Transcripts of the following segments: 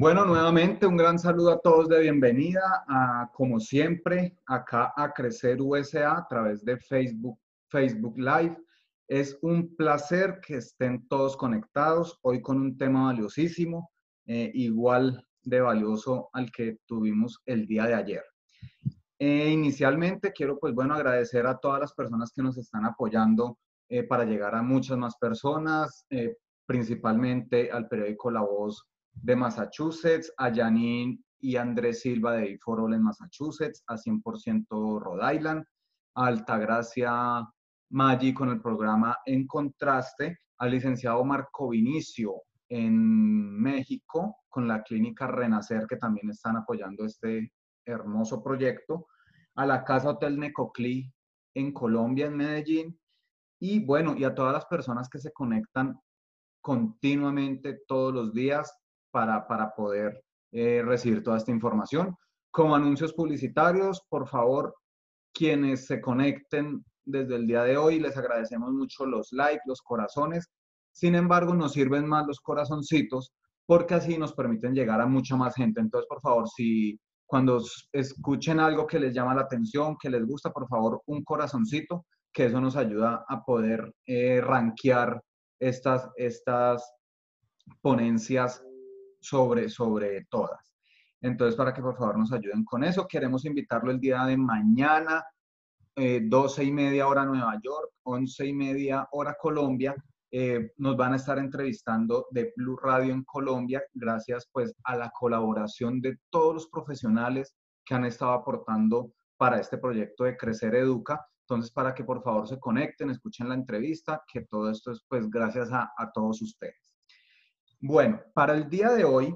Bueno, nuevamente un gran saludo a todos de bienvenida como siempre, acá a Crecer USA a través de Facebook, Facebook Live. Es un placer que estén todos conectados hoy con un tema valiosísimo, eh, igual de valioso al que tuvimos el día de ayer. Eh, inicialmente quiero, pues bueno, agradecer a todas las personas que nos están apoyando eh, para llegar a muchas más personas, principalmente al periódico La Voz de Massachusetts, a Janine y Andrés Silva de Iforol en Massachusetts, a 100% Rhode Island, a Altagracia Maggi con el programa En Contraste, al licenciado Marco Vinicio en México con la clínica Renacer, que también están apoyando este hermoso proyecto, a la Casa Hotel Necoclí en Colombia, en Medellín, y bueno, y a todas las personas que se conectan continuamente todos los días para, para poder eh, recibir toda esta información. Como anuncios publicitarios, por favor, quienes se conecten desde el día de hoy, les agradecemos mucho los likes, los corazones. Sin embargo, nos sirven más los corazoncitos porque así nos permiten llegar a mucha más gente. Entonces, por favor, si cuando escuchen algo que les llama la atención, que les gusta, por favor, un corazoncito, que eso nos ayuda a poder eh, rankear estas, estas ponencias sobre, sobre todas. Entonces, para que por favor nos ayuden con eso, queremos invitarlo el día de mañana, eh, 12 y media hora Nueva York, 11 y media hora Colombia. Eh, nos van a estar entrevistando de Blue Radio en Colombia, gracias pues a la colaboración de todos los profesionales que han estado aportando para este proyecto de Crecer Educa. Entonces, para que por favor se conecten, escuchen la entrevista, que todo esto es pues gracias a, a todos ustedes. Bueno, para el día de hoy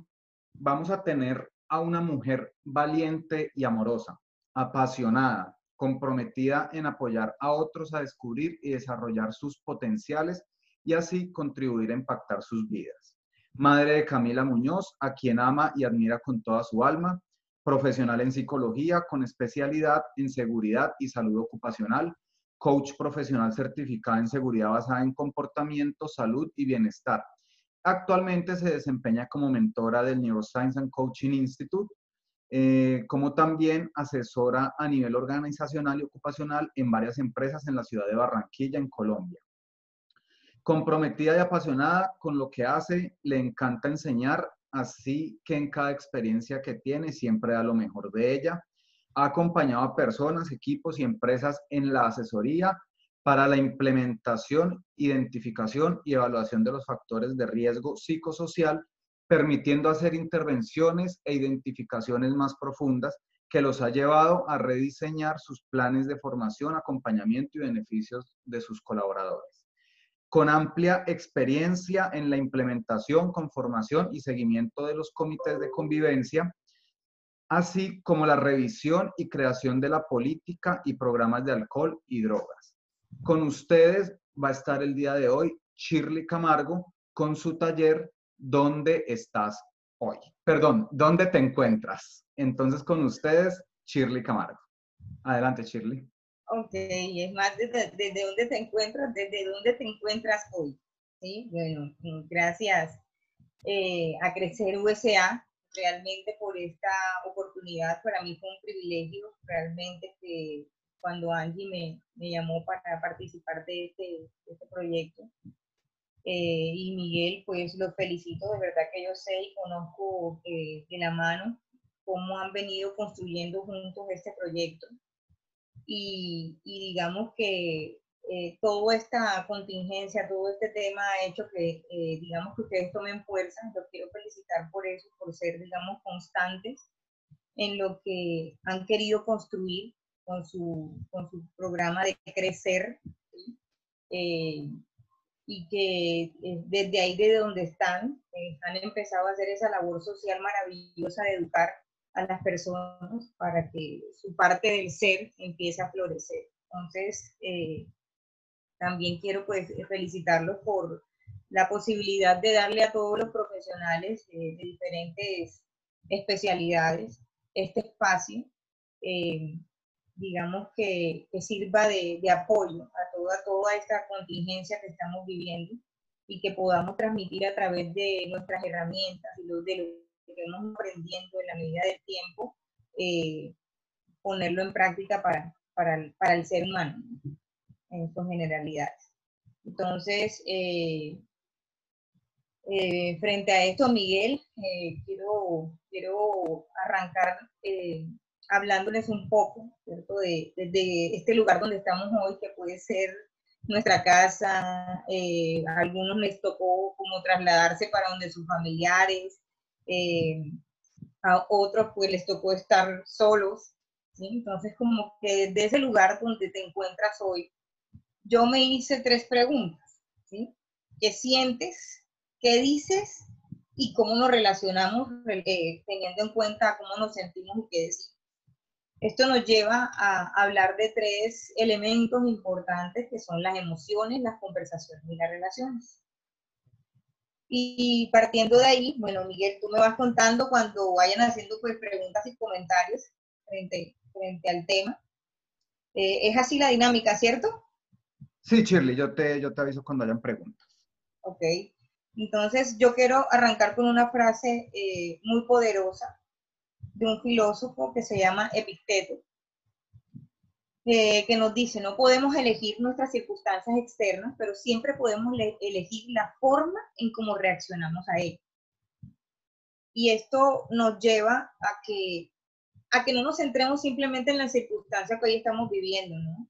vamos a tener a una mujer valiente y amorosa, apasionada, comprometida en apoyar a otros a descubrir y desarrollar sus potenciales y así contribuir a impactar sus vidas. Madre de Camila Muñoz, a quien ama y admira con toda su alma, profesional en psicología con especialidad en seguridad y salud ocupacional, coach profesional certificada en seguridad basada en comportamiento, salud y bienestar Actualmente se desempeña como mentora del Neuroscience and Coaching Institute, eh, como también asesora a nivel organizacional y ocupacional en varias empresas en la ciudad de Barranquilla, en Colombia. Comprometida y apasionada con lo que hace, le encanta enseñar, así que en cada experiencia que tiene siempre da lo mejor de ella. Ha acompañado a personas, equipos y empresas en la asesoría para la implementación, identificación y evaluación de los factores de riesgo psicosocial, permitiendo hacer intervenciones e identificaciones más profundas que los ha llevado a rediseñar sus planes de formación, acompañamiento y beneficios de sus colaboradores. Con amplia experiencia en la implementación, conformación y seguimiento de los comités de convivencia, así como la revisión y creación de la política y programas de alcohol y drogas. Con ustedes va a estar el día de hoy Shirley Camargo con su taller ¿Dónde estás hoy? Perdón, ¿dónde te encuentras? Entonces con ustedes Shirley Camargo. Adelante, Shirley. Ok, es más, ¿desde, dónde te encuentras? ¿Desde dónde te encuentras hoy? Sí, bueno, gracias eh, a Crecer USA realmente por esta oportunidad. Para mí fue un privilegio realmente que cuando Angie me, me llamó para participar de este, este proyecto. Eh, y Miguel, pues los felicito, de verdad que yo sé y conozco eh, de la mano cómo han venido construyendo juntos este proyecto. Y, y digamos que eh, toda esta contingencia, todo este tema ha hecho que, digamos, que ustedes tomen fuerza. Los quiero felicitar por eso, por ser, digamos, constantes en lo que han querido construir con su, con su programa de crecer. eh, y que eh, desde ahí, desde donde están, eh, han empezado a hacer esa labor social maravillosa de educar a las personas para que su parte del ser empiece a florecer. Entonces, también quiero pues felicitarlos por la posibilidad de darle a todos los profesionales de diferentes especialidades este espacio digamos, que, que sirva de, de, apoyo a toda, toda esta contingencia que estamos viviendo y que podamos transmitir a través de nuestras herramientas y de lo que hemos aprendiendo en la medida del tiempo, eh, ponerlo en práctica para, para, el, para, el, ser humano en sus generalidades. Entonces, eh, eh, frente a esto, Miguel, eh, quiero, quiero arrancar eh, hablándoles un poco. De, de, este lugar donde estamos hoy, que puede ser nuestra casa, eh, a algunos les tocó como trasladarse para donde sus familiares, eh, a otros pues les tocó estar solos. Entonces como que desde ese lugar donde te encuentras hoy, yo me hice tres preguntas, ¿sí? ¿Qué sientes? ¿Qué dices? Y cómo nos relacionamos eh, teniendo en cuenta cómo nos sentimos y qué decimos. Esto nos lleva a hablar de tres elementos importantes que son las emociones, las conversaciones y las relaciones. Y partiendo de ahí, bueno, Miguel, tú me vas contando cuando vayan haciendo pues preguntas y comentarios frente, frente al tema. Eh, es así la dinámica, ¿cierto? Sí, Shirley, yo te, yo te aviso cuando hayan preguntas. Ok. Entonces, yo quiero arrancar con una frase eh, muy poderosa de un filósofo que se llama Epicteto, que nos dice, no podemos elegir nuestras circunstancias externas, pero siempre podemos elegir la forma en cómo reaccionamos a ellas. Y esto nos lleva a que, a que no nos centremos simplemente en las circunstancias que hoy estamos viviendo, ¿no?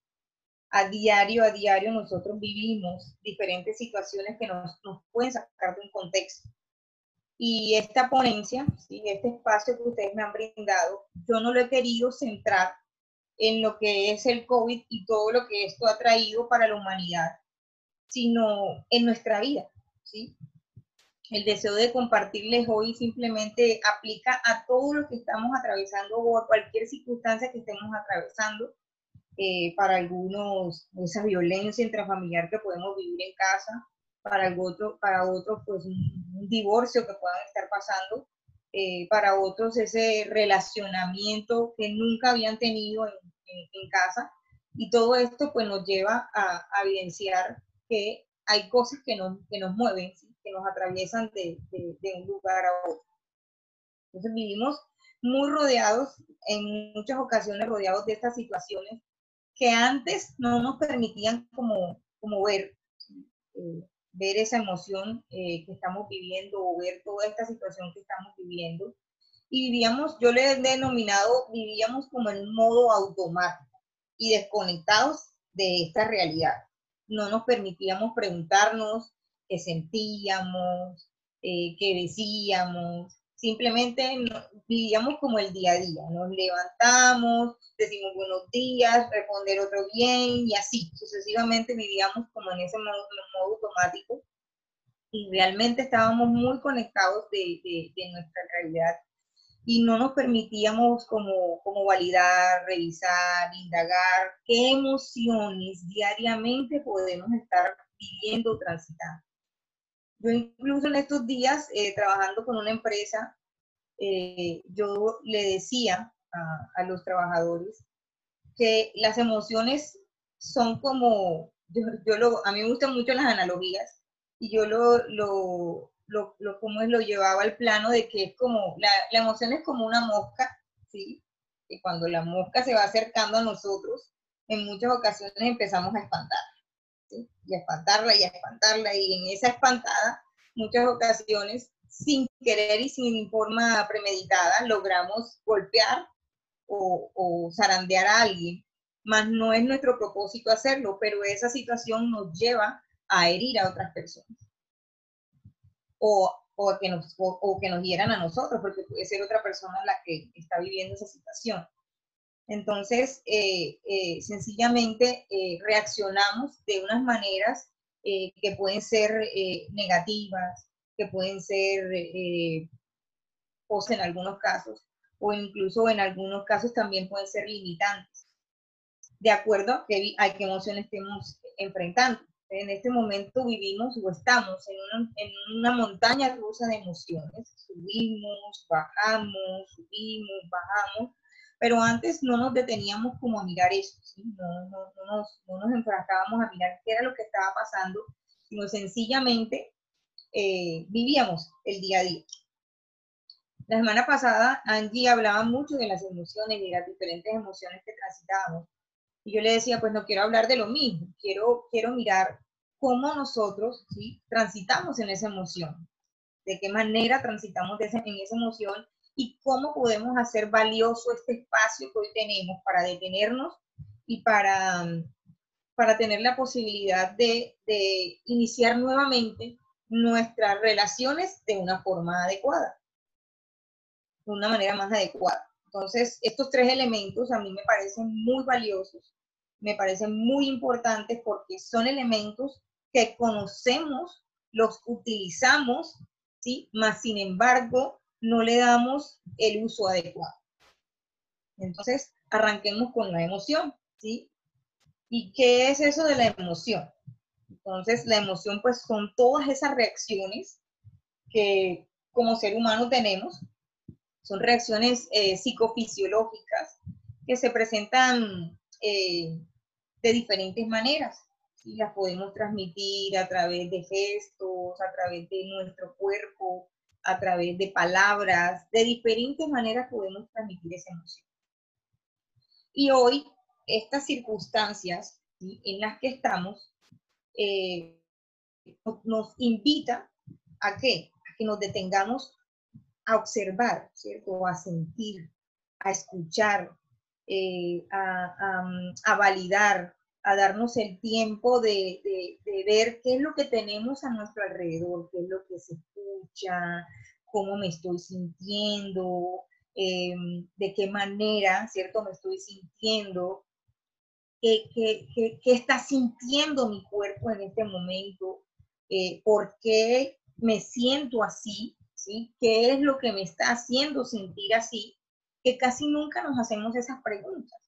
A diario, a diario nosotros vivimos diferentes situaciones que nos, nos pueden sacar de un contexto. Y esta ponencia, ¿sí? este espacio que ustedes me han brindado, yo no lo he querido centrar en lo que es el COVID y todo lo que esto ha traído para la humanidad, sino en nuestra vida. ¿sí? El deseo de compartirles hoy simplemente aplica a todo lo que estamos atravesando o a cualquier circunstancia que estemos atravesando. Eh, para algunos, esa violencia intrafamiliar que podemos vivir en casa, para, otro, para otros pues un, divorcio que puedan estar pasando, eh, para otros ese relacionamiento que nunca habían tenido en, en, casa. Y todo esto pues nos lleva a, evidenciar que hay cosas que nos, que nos mueven, que nos atraviesan de, de, de un lugar a otro. Entonces vivimos muy rodeados, en muchas ocasiones rodeados de estas situaciones que antes no nos permitían como, como ver. Eh, ver esa emoción eh, que estamos viviendo o ver toda esta situación que estamos viviendo. Y vivíamos, yo le he denominado, vivíamos como en modo automático y desconectados de esta realidad. No nos permitíamos preguntarnos qué sentíamos, eh, qué decíamos, simplemente vivíamos como el día a día, nos levantamos, decimos buenos días, responder otro bien y así, sucesivamente vivíamos como en ese modo, automático y realmente estábamos muy conectados de, de, de, nuestra realidad y no nos permitíamos como, como validar, revisar, indagar qué emociones diariamente podemos estar viviendo, transitando. Yo incluso en estos días, eh, trabajando con una empresa, eh, yo le decía a, los trabajadores que las emociones son como, yo, yo, lo, a mí me gustan mucho las analogías y yo lo, lo, lo, lo, como es, lo llevaba al plano de que es como, la, la emoción es como una mosca, ¿sí? Y cuando la mosca se va acercando a nosotros, en muchas ocasiones empezamos a espantar y a espantarla y a espantarla y en esa espantada, muchas ocasiones, sin querer y sin forma premeditada, logramos golpear o, o zarandear a alguien, más no es nuestro propósito hacerlo, pero esa situación nos lleva a herir a otras personas. O, o, que nos, o, o, que nos hieran a nosotros, porque puede ser otra persona la que está viviendo esa situación. Entonces, eh, eh, sencillamente eh, reaccionamos de unas maneras que pueden ser negativas, que pueden ser, o en algunos casos, o incluso en algunos casos también pueden ser limitantes, de acuerdo a qué, a qué emoción estemos enfrentando. En este momento vivimos o estamos en una, en una montaña rusa de emociones. Subimos, bajamos, subimos, bajamos pero antes no nos deteníamos como a mirar eso, no, no, no, nos, no, nos, enfrascábamos a mirar qué era lo que estaba pasando, sino sencillamente eh, vivíamos el día a día. La semana pasada Angie hablaba mucho de las emociones y de las diferentes emociones que transitábamos. Y yo le decía, pues no quiero hablar de lo mismo, quiero, quiero mirar cómo nosotros ¿sí? transitamos en esa emoción, de qué manera transitamos en esa emoción y cómo podemos hacer valioso este espacio que hoy tenemos para detenernos y para, para tener la posibilidad de, de iniciar nuevamente nuestras relaciones de una forma adecuada, de una manera más adecuada. Entonces, estos tres elementos a mí me parecen muy valiosos, me parecen muy importantes porque son elementos que conocemos, los utilizamos, ¿sí? Más sin embargo, no le damos el uso adecuado. Entonces, arranquemos con la emoción, ¿sí? ¿Y qué es eso de la emoción? Entonces, la emoción, pues, son todas esas reacciones que como ser humano tenemos. Son reacciones eh, psicofisiológicas que se presentan eh, de diferentes maneras. ¿sí? Las podemos transmitir a través de gestos, a través de nuestro cuerpo, a través de palabras, de diferentes maneras podemos transmitir esa emoción. Y hoy, estas circunstancias en las que estamos eh, nos invita a qué? A que nos detengamos a observar, ¿cierto? A sentir, a escuchar, eh, a, validar, a darnos el tiempo de, de, ver qué es lo que tenemos a nuestro alrededor, qué es lo que se cómo me estoy sintiendo, em, de qué manera, ¿cierto? Me estoy sintiendo, qué, qué, qué, está sintiendo mi cuerpo en este momento, eh, por qué me siento así, ¿sí? ¿Qué es lo que me está haciendo sentir así? Que casi nunca nos hacemos esas preguntas.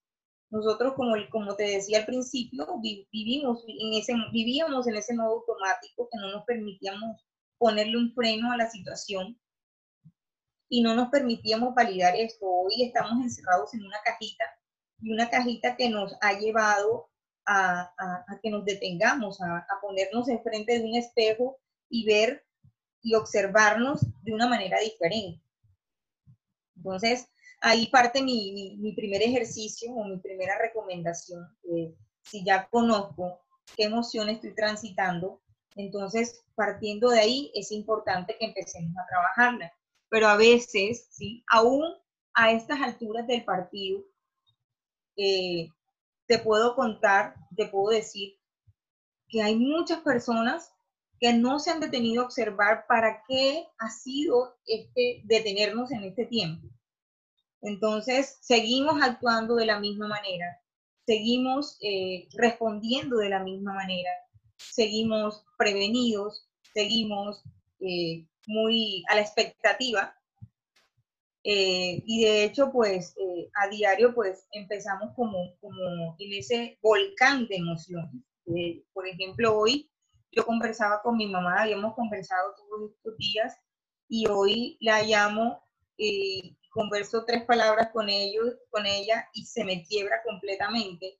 Nosotros, como, como te decía al principio, vivimos en ese, vivíamos en ese modo automático que no nos permitíamos ponerle un freno a la situación y no nos permitíamos validar esto. Hoy estamos encerrados en una cajita y una cajita que nos ha llevado a, que nos detengamos, a, ponernos enfrente de un espejo y ver y observarnos de una manera diferente. Entonces, ahí parte mi, mi, primer ejercicio o mi primera recomendación. si ya conozco qué emoción estoy transitando, entonces, partiendo de ahí, es importante que empecemos a trabajarla. Pero a veces, ¿sí? aún a estas alturas del partido, eh, te puedo contar, te puedo decir que hay muchas personas que no se han detenido a observar para qué ha sido este detenernos en este tiempo. Entonces, seguimos actuando de la misma manera, seguimos eh, respondiendo de la misma manera, seguimos prevenidos, seguimos eh, muy a la expectativa. Eh, y de hecho, pues eh, a diario, pues empezamos como, como en ese volcán de emociones. por ejemplo, hoy yo conversaba con mi mamá, habíamos conversado todos estos días y hoy la llamo converso tres palabras con ellos, con ella y se me quiebra completamente.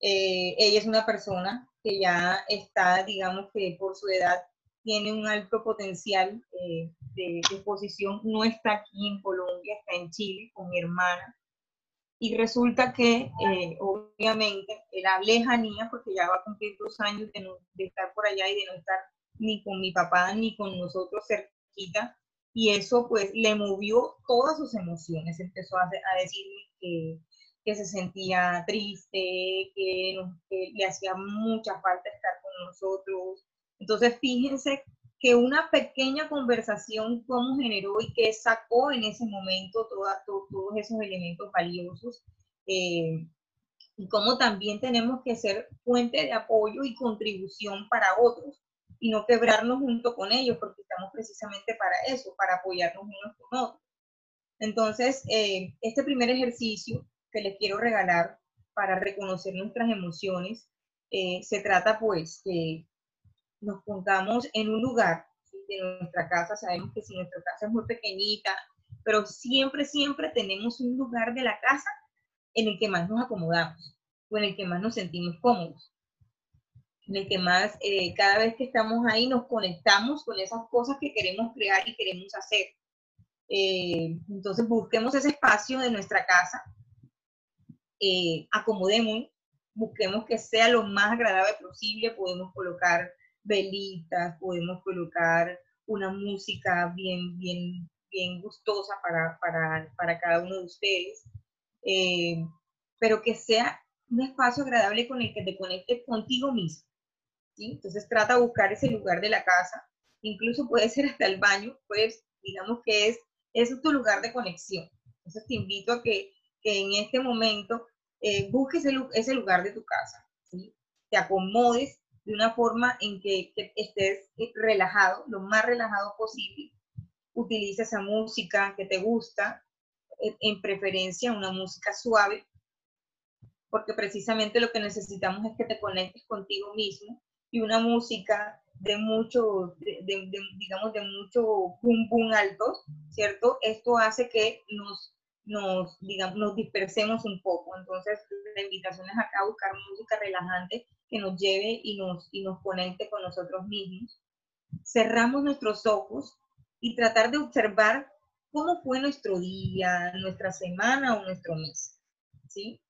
ella es una persona que ya está, digamos que por su edad tiene un alto potencial eh, de, exposición, no está aquí en Colombia, está en Chile con mi hermana. Y resulta que, eh, obviamente, la lejanía, porque ya va a cumplir dos años de, de, estar por allá y de no estar ni con mi papá ni con nosotros cerquita, y eso pues le movió todas sus emociones. Empezó a, a decirme que que se sentía triste, que, le hacía mucha falta estar con nosotros. Entonces, fíjense que una pequeña conversación cómo generó y que sacó en ese momento todos esos elementos valiosos eh, y cómo también tenemos que ser fuente de apoyo y contribución para otros y no quebrarnos junto con ellos, porque estamos precisamente para eso, para apoyarnos unos con otros. Entonces, eh, este primer ejercicio que les quiero regalar para reconocer nuestras emociones, eh, se trata pues que nos pongamos en un lugar de nuestra casa, sabemos que si nuestra casa es muy pequeñita, pero siempre, siempre tenemos un lugar de la casa en el que más nos acomodamos o en el que más nos sentimos cómodos, en el que más, eh, cada vez que estamos ahí, nos conectamos con esas cosas que queremos crear y queremos hacer. Eh, entonces busquemos ese espacio de nuestra casa, eh, acomodemos, busquemos que sea lo más agradable posible, podemos colocar velitas, podemos colocar una música bien, bien, bien gustosa para, para, para cada uno de ustedes, eh, pero que sea un espacio agradable con el que te conectes contigo mismo. Entonces trata de buscar ese lugar de la casa, incluso puede ser hasta el baño, pues digamos que es es tu lugar de conexión. Entonces te invito a que, que en este momento eh, busques ese, lugar de tu casa, te acomodes de una forma en que, estés relajado, lo más relajado posible. Utiliza esa música que te gusta, en preferencia una música suave, porque precisamente lo que necesitamos es que te conectes contigo mismo y una música de mucho, de, digamos, de mucho boom boom altos, ¿cierto? Esto hace que nos, nos, digamos, nos dispersemos un poco. Entonces, la invitación es acá a buscar música relajante que nos lleve y nos, y nos conecte con nosotros mismos. Cerramos nuestros ojos y tratar de observar cómo fue nuestro día, nuestra semana o nuestro mes, ¿sí?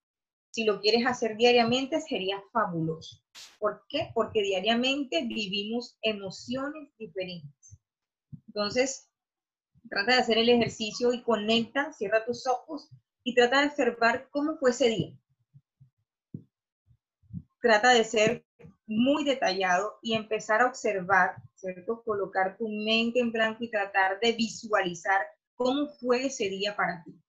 Si lo quieres hacer diariamente, sería fabuloso. ¿Por qué? Porque diariamente vivimos emociones diferentes. Entonces, trata de hacer el ejercicio y conecta, cierra tus ojos y trata de observar cómo fue ese día. Trata de ser muy detallado y empezar a observar, ¿cierto? Colocar tu mente en blanco y tratar de visualizar cómo fue ese día para ti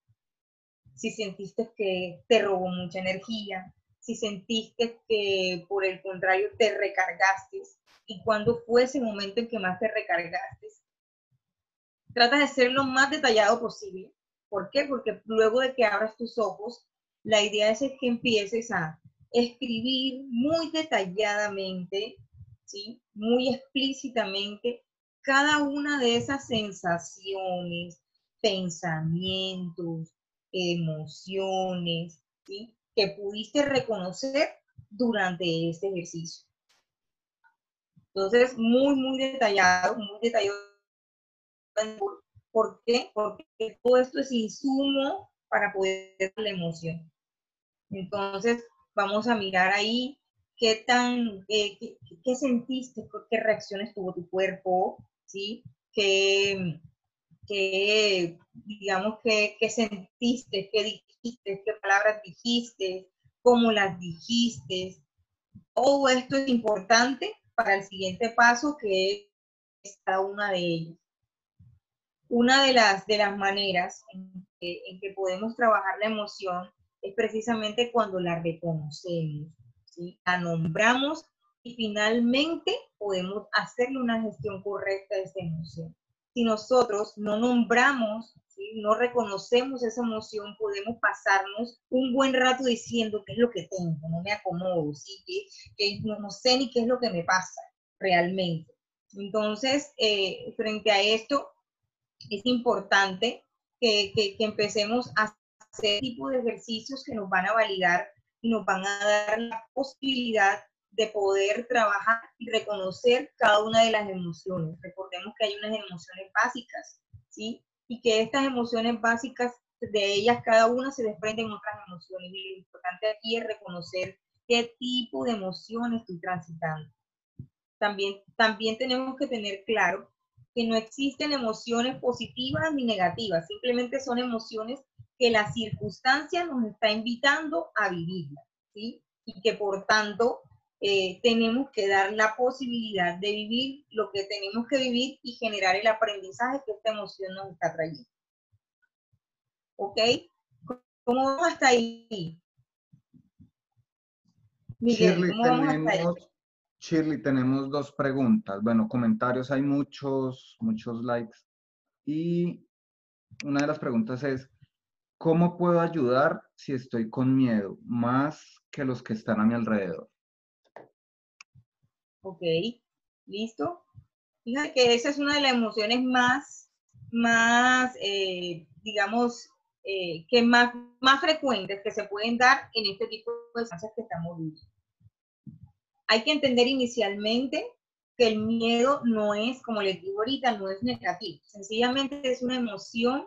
si sentiste que te robó mucha energía, si sentiste que por el contrario te recargaste y cuándo fue ese momento en que más te recargaste. Trata de ser lo más detallado posible. ¿Por qué? Porque luego de que abras tus ojos, la idea es que empieces a escribir muy detalladamente, ¿sí? muy explícitamente cada una de esas sensaciones, pensamientos, emociones, ¿sí? que pudiste reconocer durante este ejercicio. Entonces, muy, muy detallado, muy detallado. ¿Por qué? Porque todo esto es insumo para poder la emoción. Entonces, vamos a mirar ahí qué tan, eh, qué, sentiste, qué reacciones tuvo tu cuerpo, ¿sí? ¿Qué, qué digamos, qué, sentiste, qué dijiste, qué palabras dijiste, cómo las dijiste. Todo esto es importante para el siguiente paso que es cada una de ellas. Una de las, de las maneras en que, podemos trabajar la emoción es precisamente cuando la reconocemos, la nombramos y finalmente podemos hacerle una gestión correcta de esta emoción si nosotros no nombramos, no reconocemos esa emoción, podemos pasarnos un buen rato diciendo qué es lo que tengo, no me acomodo, ¿sí? que, no, sé ni qué es lo que me pasa realmente. Entonces, eh, frente a esto, es importante que, que, que empecemos a hacer tipo de ejercicios que nos van a validar y nos van a dar la posibilidad de poder trabajar y reconocer cada una de las emociones. Recordemos que hay unas emociones básicas, ¿sí? Y que estas emociones básicas, de ellas cada una se desprenden otras emociones. Y lo importante aquí es reconocer qué tipo de emoción estoy transitando. También, también tenemos que tener claro que no existen emociones positivas ni negativas, simplemente son emociones que la circunstancia nos está invitando a vivirlas, ¿sí? Y que por tanto eh, tenemos que dar la posibilidad de vivir lo que tenemos que vivir y generar el aprendizaje que esta emoción nos está trayendo. ¿Ok? ¿Cómo vamos hasta ahí? Miguel, Shirley, ¿cómo vamos hasta ahí? tenemos, Shirley, tenemos dos preguntas. Bueno, comentarios hay muchos, muchos likes. Y una de las preguntas es, ¿cómo puedo ayudar si estoy con miedo más que los que están a mi alrededor? Ok, listo. Fíjate que esa es una de las emociones más, más, eh, digamos, eh, que más, más frecuentes que se pueden dar en este tipo de circunstancias que estamos viviendo. Hay que entender inicialmente que el miedo no es, como les digo ahorita, no es negativo. Sencillamente es una emoción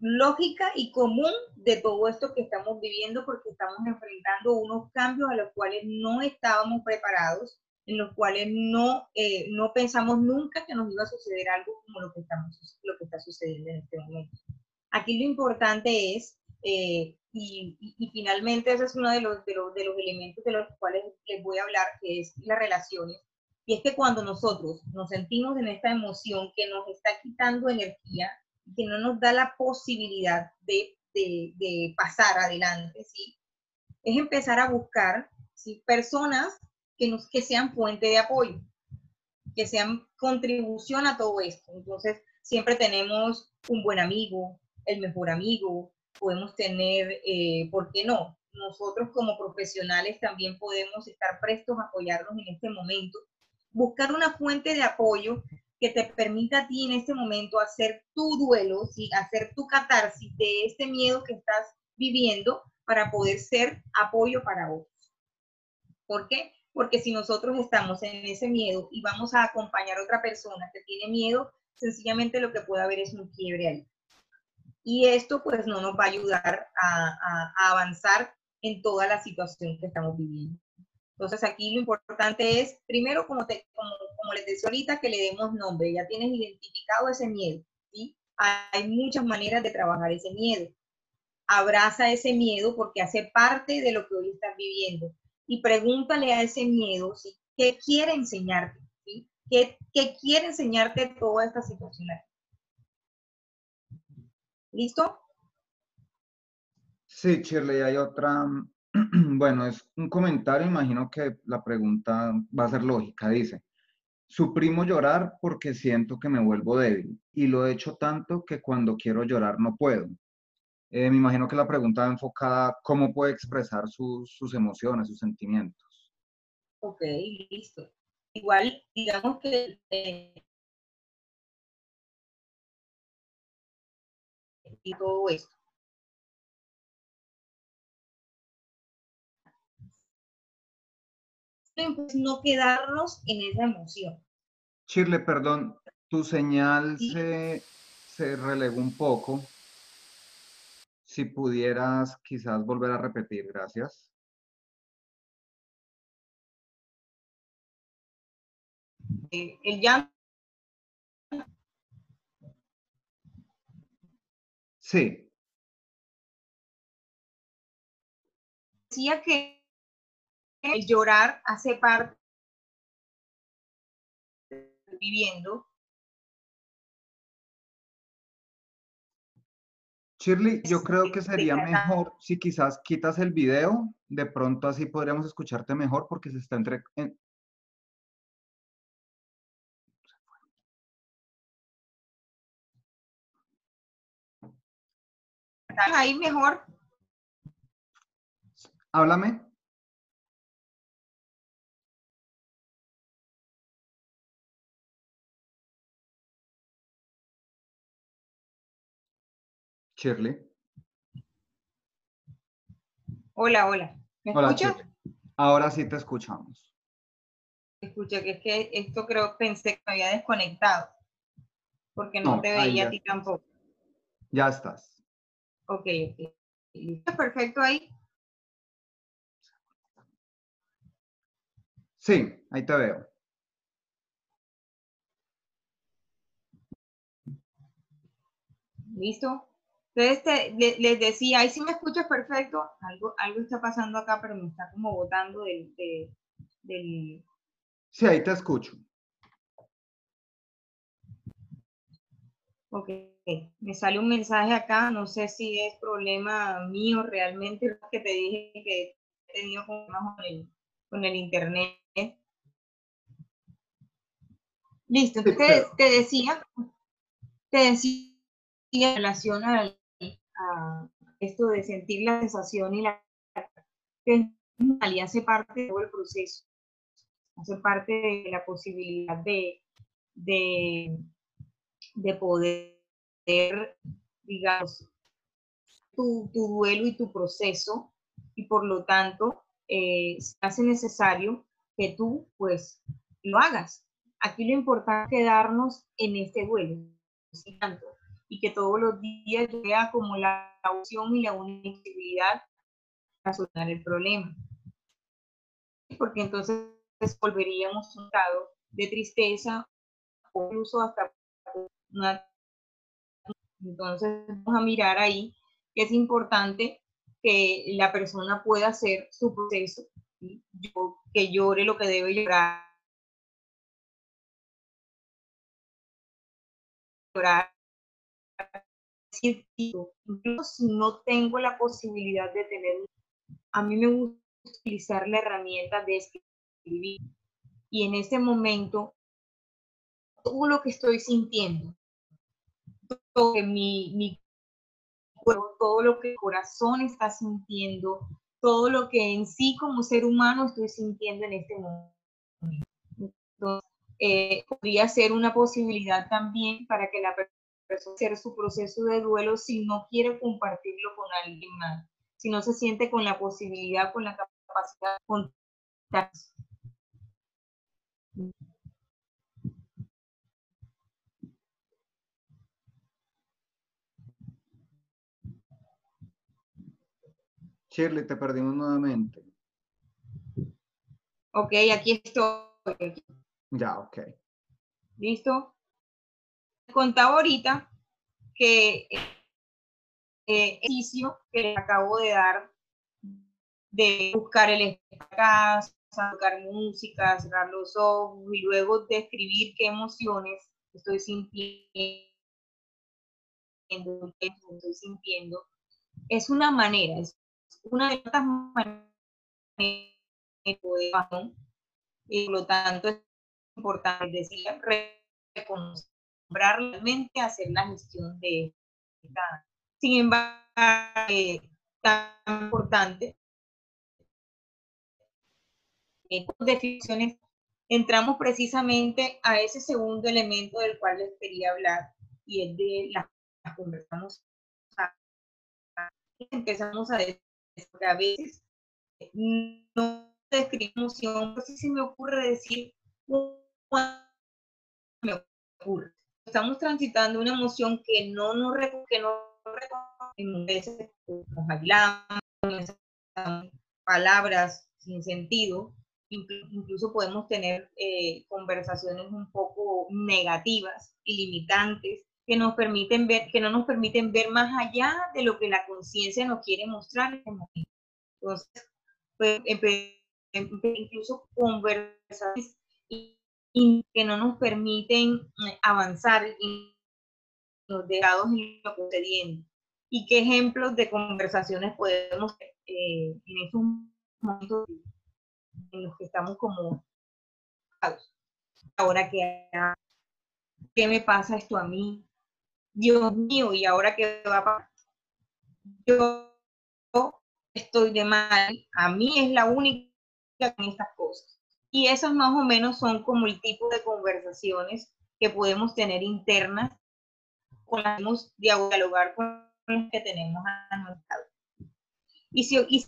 lógica y común de todo esto que estamos viviendo porque estamos enfrentando unos cambios a los cuales no estábamos preparados, en los cuales no, eh, no pensamos nunca que nos iba a suceder algo como lo que, estamos, lo que está sucediendo en este momento. Aquí lo importante es, eh, y, y, y, finalmente ese es uno de los, de, los, de los elementos de los cuales les voy a hablar, que es las relaciones. Y es que cuando nosotros nos sentimos en esta emoción que nos está quitando energía, que no nos da la posibilidad de, de, de pasar adelante, ¿sí? Es empezar a buscar ¿sí? personas que, nos, que sean fuente de apoyo, que sean contribución a todo esto. Entonces, siempre tenemos un buen amigo, el mejor amigo, podemos tener, eh, ¿por qué no? Nosotros como profesionales también podemos estar prestos a apoyarnos en este momento. Buscar una fuente de apoyo que te permita a ti en este momento hacer tu duelo, ¿sí? hacer tu catarsis de este miedo que estás viviendo para poder ser apoyo para otros. ¿Por qué? Porque si nosotros estamos en ese miedo y vamos a acompañar a otra persona que tiene miedo, sencillamente lo que puede haber es un quiebre ahí. Y esto pues no nos va a ayudar a, a, a avanzar en toda la situación que estamos viviendo. Entonces aquí lo importante es, primero, como, te, como, como, les decía ahorita, que le demos nombre. Ya tienes identificado ese miedo, ¿sí? Hay muchas maneras de trabajar ese miedo. Abraza ese miedo porque hace parte de lo que hoy estás viviendo. Y pregúntale a ese miedo. ¿Qué quiere enseñarte? ¿sí? ¿Qué, ¿Qué quiere enseñarte toda esta situación? ¿Listo? Sí, Shirley, hay otra, bueno, es un comentario, imagino que la pregunta va a ser lógica. Dice, suprimo llorar porque siento que me vuelvo débil y lo he hecho tanto que cuando quiero llorar no puedo. Eh, me imagino que la pregunta va enfocada cómo puede expresar sus, sus emociones, sus sentimientos. Ok, listo. Igual, digamos que eh, y todo esto. no quedarnos en esa emoción. Shirley, perdón, tu señal sí. se, se relegó un poco. Si pudieras quizás volver a repetir, gracias. Eh, el llanto. Sí. Decía que el llorar hace parte viviendo. Shirley, yo creo que sería mejor si quizás quitas el video, de pronto así podríamos escucharte mejor porque se está entre... En... Ahí mejor. Háblame. Shirley. Hola, hola. ¿Me hola, escuchas? Shirley. Ahora sí te escuchamos. Escucha, que es que esto creo, pensé que me había desconectado. Porque no, no te veía a ti tampoco. Ya estás. Ok, ok. ¿Estás perfecto ahí? Sí, ahí te veo. ¿Listo? Entonces te, le, les decía, ahí sí me escuchas perfecto, algo, algo está pasando acá, pero me está como botando del, de, del... Sí, ahí te escucho. Ok, me sale un mensaje acá, no sé si es problema mío realmente, lo que te dije que he tenido problemas con el, con el internet. Listo, entonces te, decía, te decía en relación esto de sentir la sensación y la que hace parte de todo el proceso, hace parte de la posibilidad de, de de poder, digamos, tu, duelo y tu proceso y por lo tanto eh, hace necesario que tú pues lo hagas. Aquí lo importante es quedarnos en este duelo y que todos los días vea como la opción y la unicidad para solucionar el problema. Porque entonces volveríamos a un estado de tristeza o incluso hasta entonces vamos a mirar ahí que es importante que la persona pueda hacer su proceso, que llore lo que debe llorar, si no tengo la posibilidad de tener, a mí me gusta utilizar la herramienta de escribir y en ese momento todo lo que estoy sintiendo, todo, mi, mi cuerpo, todo lo que el corazón está sintiendo, todo lo que en sí como ser humano estoy sintiendo en este momento. Eh, podría ser una posibilidad también para que la persona hacer su proceso de duelo si no quiere compartirlo con alguien más, si no se siente con la posibilidad, con la capacidad de contar. Shirley, te perdimos nuevamente. Ok, aquí estoy. Ya, ok. ¿Listo? Contaba ahorita que eh, ejercicio que acabo de dar de buscar el espacio, buscar música, cerrar los ojos y luego describir qué emociones estoy sintiendo, estoy sintiendo, es una manera, es una de estas maneras y por lo tanto es importante decir, reconocer, realmente hacer la gestión de esta. Sin embargo, eh, tan importante, en definiciones, entramos precisamente a ese segundo elemento del cual les quería hablar y es de las conversamos empezamos a decir porque a veces no describimos emoción, si se me ocurre decir me ocurre. Estamos transitando una emoción que no nos que no veces nos hablamos, palabras sin sentido, incluso podemos tener eh, conversaciones un poco negativas y limitantes que nos permiten ver, que no nos permiten ver más allá de lo que la conciencia nos quiere mostrar. Entonces, pues, incluso conversaciones que no nos permiten eh, avanzar y los dejados en lo sucediendo. ¿Y qué ejemplos de conversaciones podemos eh, en esos momentos en los que estamos como ahora que qué me pasa esto a mí Dios mío, ¿y ahora qué va a pasar? Yo estoy de mal, a mí es la única con estas cosas. Y esas más o menos son como el tipo de conversaciones que podemos tener internas que dialogar con los que tenemos a nuestro lado. Y si, y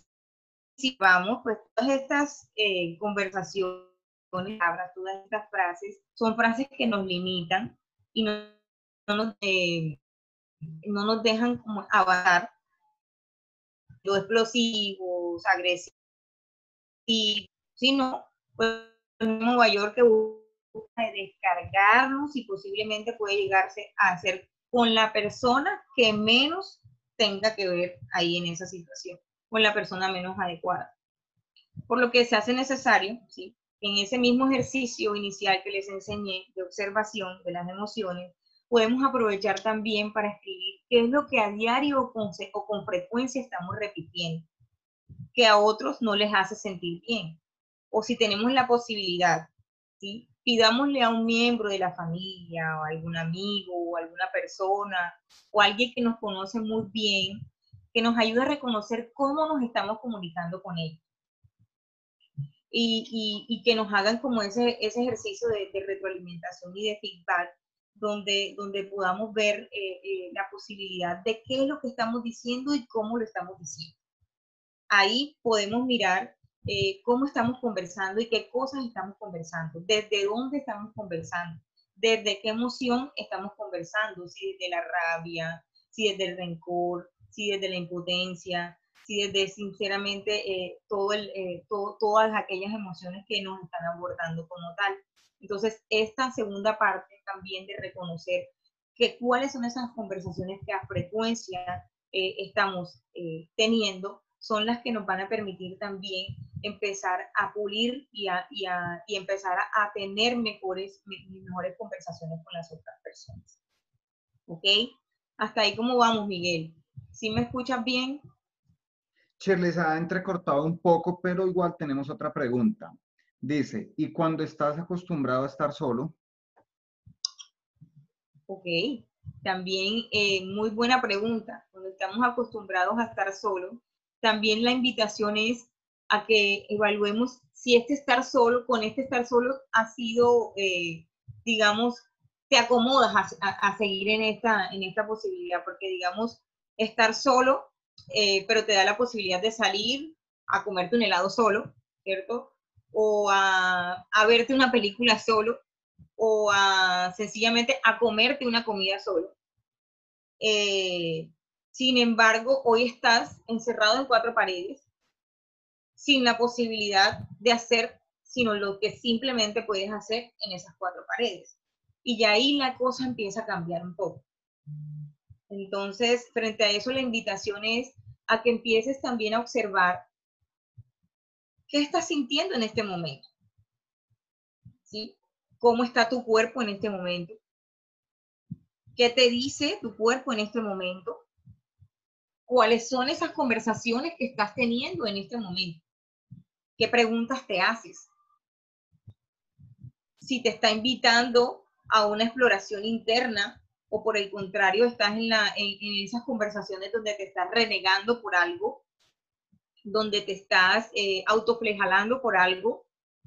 si vamos, pues todas estas eh, conversaciones, todas estas frases, son frases que nos limitan y nos no nos, eh, no nos dejan como avanzar los explosivos, agresivos, sino pues en Nueva York que busca descargarnos y posiblemente puede llegarse a hacer con la persona que menos tenga que ver ahí en esa situación, con la persona menos adecuada. Por lo que se hace necesario, ¿sí? en ese mismo ejercicio inicial que les enseñé de observación de las emociones, podemos aprovechar también para escribir qué es lo que a diario o con, o con frecuencia estamos repitiendo, que a otros no les hace sentir bien. O si tenemos la posibilidad, ¿sí? pidámosle a un miembro de la familia o algún amigo o alguna persona o alguien que nos conoce muy bien, que nos ayude a reconocer cómo nos estamos comunicando con ellos. Y, y, que nos hagan como ese, ese ejercicio de, de retroalimentación y de feedback donde, donde podamos ver eh, eh, la posibilidad de qué es lo que estamos diciendo y cómo lo estamos diciendo. Ahí podemos mirar eh, cómo estamos conversando y qué cosas estamos conversando, desde dónde estamos conversando, desde qué emoción estamos conversando, si desde la rabia, si desde el rencor, si desde la impotencia, si desde sinceramente todo el, todas aquellas emociones que nos están abordando como tal. Entonces, esta segunda parte también de reconocer que cuáles son esas conversaciones que a frecuencia eh, estamos eh, teniendo son las que nos van a permitir también empezar a pulir y, a, y, a, y empezar a, tener mejores, mejores conversaciones con las otras personas. ¿Ok? Hasta ahí, ¿cómo vamos, Miguel? ¿Sí me escuchas bien? Shirley, se ha entrecortado un poco, pero igual tenemos otra pregunta. Dice, ¿y cuando estás acostumbrado a estar solo? Ok, también eh, muy buena pregunta. Cuando estamos acostumbrados a estar solo, también la invitación es a que evaluemos si este estar solo, con este estar solo ha sido, eh, digamos, te acomodas a, seguir en esta, en esta posibilidad, porque digamos, estar solo, eh, pero te da la posibilidad de salir a comerte un helado solo, ¿cierto? o a, verte una película solo o a sencillamente a comerte una comida solo. Eh, sin embargo, hoy estás encerrado en cuatro paredes sin la posibilidad de hacer sino lo que simplemente puedes hacer en esas cuatro paredes. Y ya ahí la cosa empieza a cambiar un poco. Entonces, frente a eso, la invitación es a que empieces también a observar ¿Qué estás sintiendo en este momento? ¿Sí? ¿Cómo está tu cuerpo en este momento? ¿Qué te dice tu cuerpo en este momento? ¿Cuáles son esas conversaciones que estás teniendo en este momento? ¿Qué preguntas te haces? Si te está invitando a una exploración interna o por el contrario estás en, la, en esas conversaciones donde te estás renegando por algo, donde te estás eh, autoflejalando por algo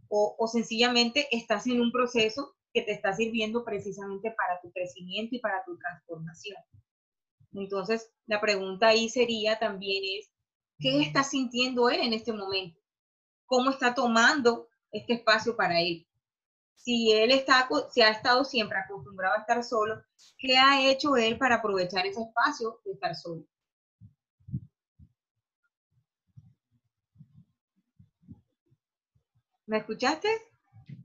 o, sencillamente estás en un proceso que te está sirviendo precisamente para tu crecimiento y para tu transformación. Entonces, la pregunta ahí sería también es, ¿qué está sintiendo él en este momento? ¿Cómo está tomando este espacio para él? Si él está, ha estado siempre acostumbrado a estar solo, ¿qué ha hecho él para aprovechar ese espacio de estar solo? ¿Me escuchaste?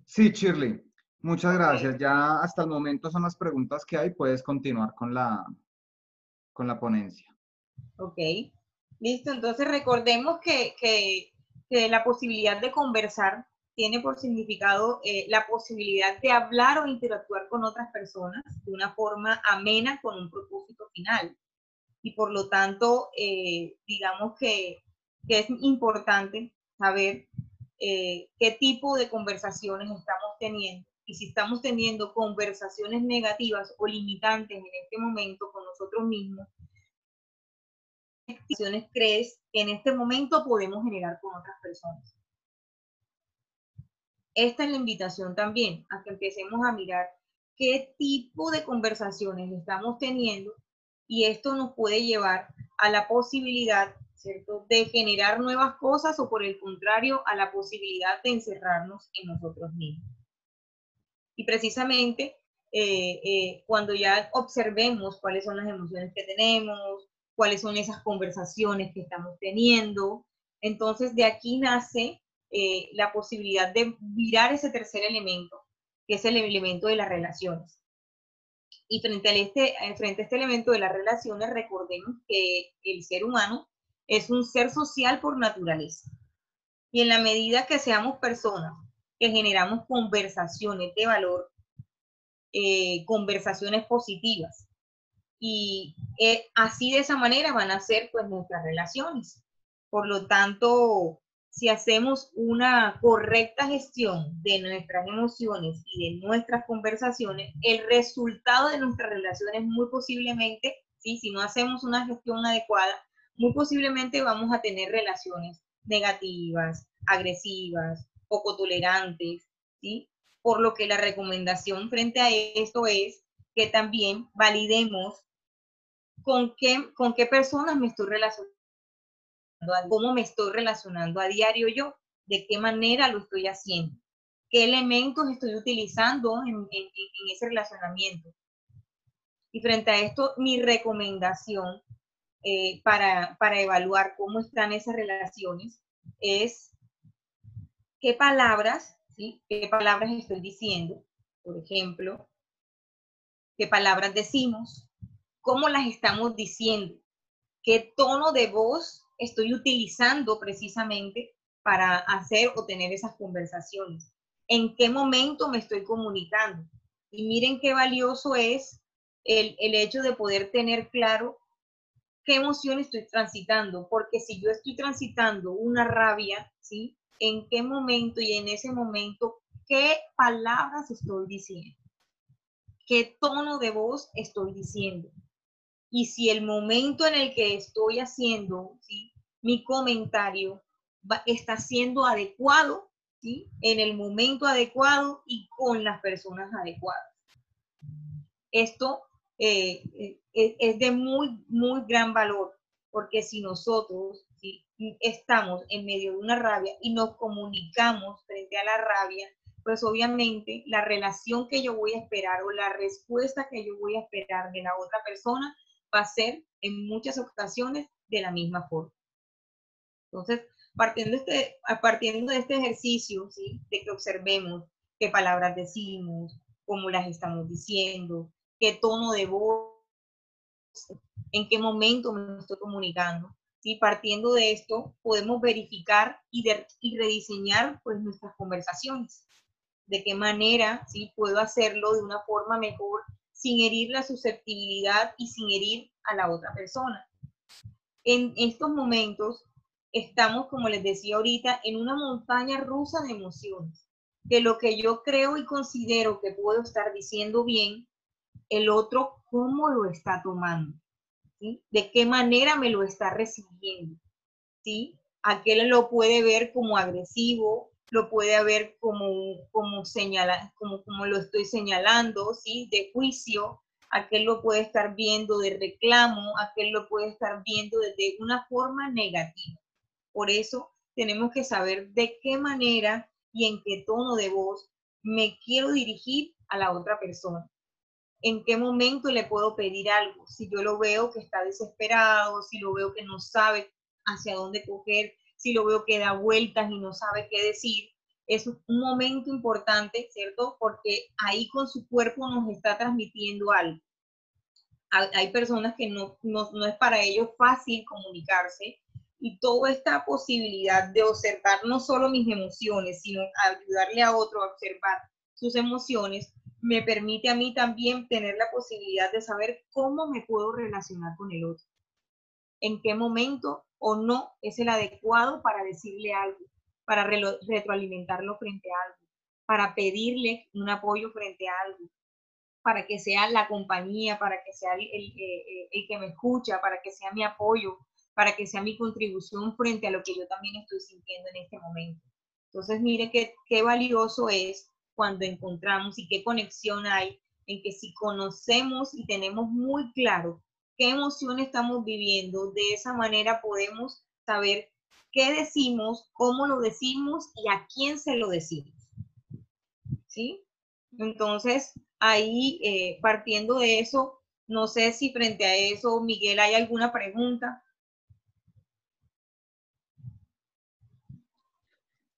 Sí, Shirley. Muchas gracias. Ya hasta el momento son las preguntas que hay. Puedes continuar con la, con la ponencia. Ok. Listo. Entonces recordemos que, la posibilidad de conversar tiene por significado eh, la posibilidad de hablar o interactuar con otras personas de una forma amena con un propósito final. Y por lo tanto, eh, digamos que, que es importante saber eh, qué tipo de conversaciones estamos teniendo y si estamos teniendo conversaciones negativas o limitantes en este momento con nosotros mismos, ¿qué acciones crees que en este momento podemos generar con otras personas? Esta es la invitación también a que empecemos a mirar qué tipo de conversaciones estamos teniendo y esto nos puede llevar a la posibilidad de generar nuevas cosas o por el contrario a la posibilidad de encerrarnos en nosotros mismos. Y precisamente eh, eh, cuando ya observemos cuáles son las emociones que tenemos, cuáles son esas conversaciones que estamos teniendo, entonces de aquí nace eh, la posibilidad de mirar ese tercer elemento, que es el elemento de las relaciones. Y frente a, este, frente a este elemento de las relaciones, recordemos que el ser humano es un ser social por naturaleza. Y en la medida que seamos personas que generamos conversaciones de valor, eh, conversaciones positivas. Y eh, así de esa manera van a ser pues nuestras relaciones. Por lo tanto, si hacemos una correcta gestión de nuestras emociones y de nuestras conversaciones, el resultado de nuestras relaciones muy posiblemente, ¿sí? si no hacemos una gestión adecuada, muy posiblemente vamos a tener relaciones negativas, agresivas, poco tolerantes, ¿sí? Por lo que la recomendación frente a esto es que también validemos con qué, con qué personas me estoy relacionando, cómo me estoy relacionando a diario yo, de qué manera lo estoy haciendo, qué elementos estoy utilizando en, ese relacionamiento. Y frente a esto, mi recomendación eh, para, para evaluar cómo están esas relaciones es qué palabras, ¿sí? ¿Qué palabras estoy diciendo? Por ejemplo, qué palabras decimos, cómo las estamos diciendo, qué tono de voz estoy utilizando precisamente para hacer o tener esas conversaciones, en qué momento me estoy comunicando. Y miren qué valioso es el, el hecho de poder tener claro qué emoción estoy transitando, porque si yo estoy transitando una rabia, ¿sí? ¿En qué momento y en ese momento qué palabras estoy diciendo? ¿Qué tono de voz estoy diciendo? Y si el momento en el que estoy haciendo mi comentario está siendo adecuado, ¿sí? en el momento adecuado y con las personas adecuadas. Esto eh, eh, es, de muy, muy gran valor, porque si nosotros estamos en medio de una rabia y nos comunicamos frente a la rabia, pues obviamente la relación que yo voy a esperar o la respuesta que yo voy a esperar de la otra persona va a ser en muchas ocasiones de la misma forma. Entonces, partiendo, este, partiendo de este ejercicio, ¿sí? de que observemos qué palabras decimos, cómo las estamos diciendo, qué tono de voz, en qué momento me estoy comunicando. Y partiendo de esto, podemos verificar y, rediseñar pues, nuestras conversaciones. De qué manera ¿sí? puedo hacerlo de una forma mejor sin herir la susceptibilidad y sin herir a la otra persona. En estos momentos estamos, como les decía ahorita, en una montaña rusa de emociones, que lo que yo creo y considero que puedo estar diciendo bien, el otro cómo lo está tomando, De qué manera me lo está recibiendo, ¿sí? Aquel lo puede ver como agresivo, lo puede ver como, como, señala, como, como lo estoy señalando, ¿sí? De juicio, aquel lo puede estar viendo de reclamo, aquel lo puede estar viendo desde una forma negativa. Por eso tenemos que saber de qué manera y en qué tono de voz me quiero dirigir a la otra persona en qué momento le puedo pedir algo. Si yo lo veo que está desesperado, si lo veo que no sabe hacia dónde coger, si lo veo que da vueltas y no sabe qué decir, es un momento importante, ¿cierto? Porque ahí con su cuerpo nos está transmitiendo algo. Hay personas que no, no, no es para ellos fácil comunicarse y toda esta posibilidad de observar no solo mis emociones, sino ayudarle a otro a observar sus emociones, me permite a mí también tener la posibilidad de saber cómo me puedo relacionar con el otro, en qué momento o no es el adecuado para decirle algo, para retroalimentarlo frente a algo, para pedirle un apoyo frente a algo, para que sea la compañía, para que sea el, eh, el, que me escucha, para que sea mi apoyo, para que sea mi contribución frente a lo que yo también estoy sintiendo en este momento. Entonces, mire qué, qué valioso es cuando encontramos y qué conexión hay en que si conocemos y tenemos muy claro qué emoción estamos viviendo, de esa manera podemos saber qué decimos, cómo lo decimos y a quién se lo decimos. ¿Sí? Entonces, ahí, eh, partiendo de eso, no sé si frente a eso, Miguel, hay alguna pregunta.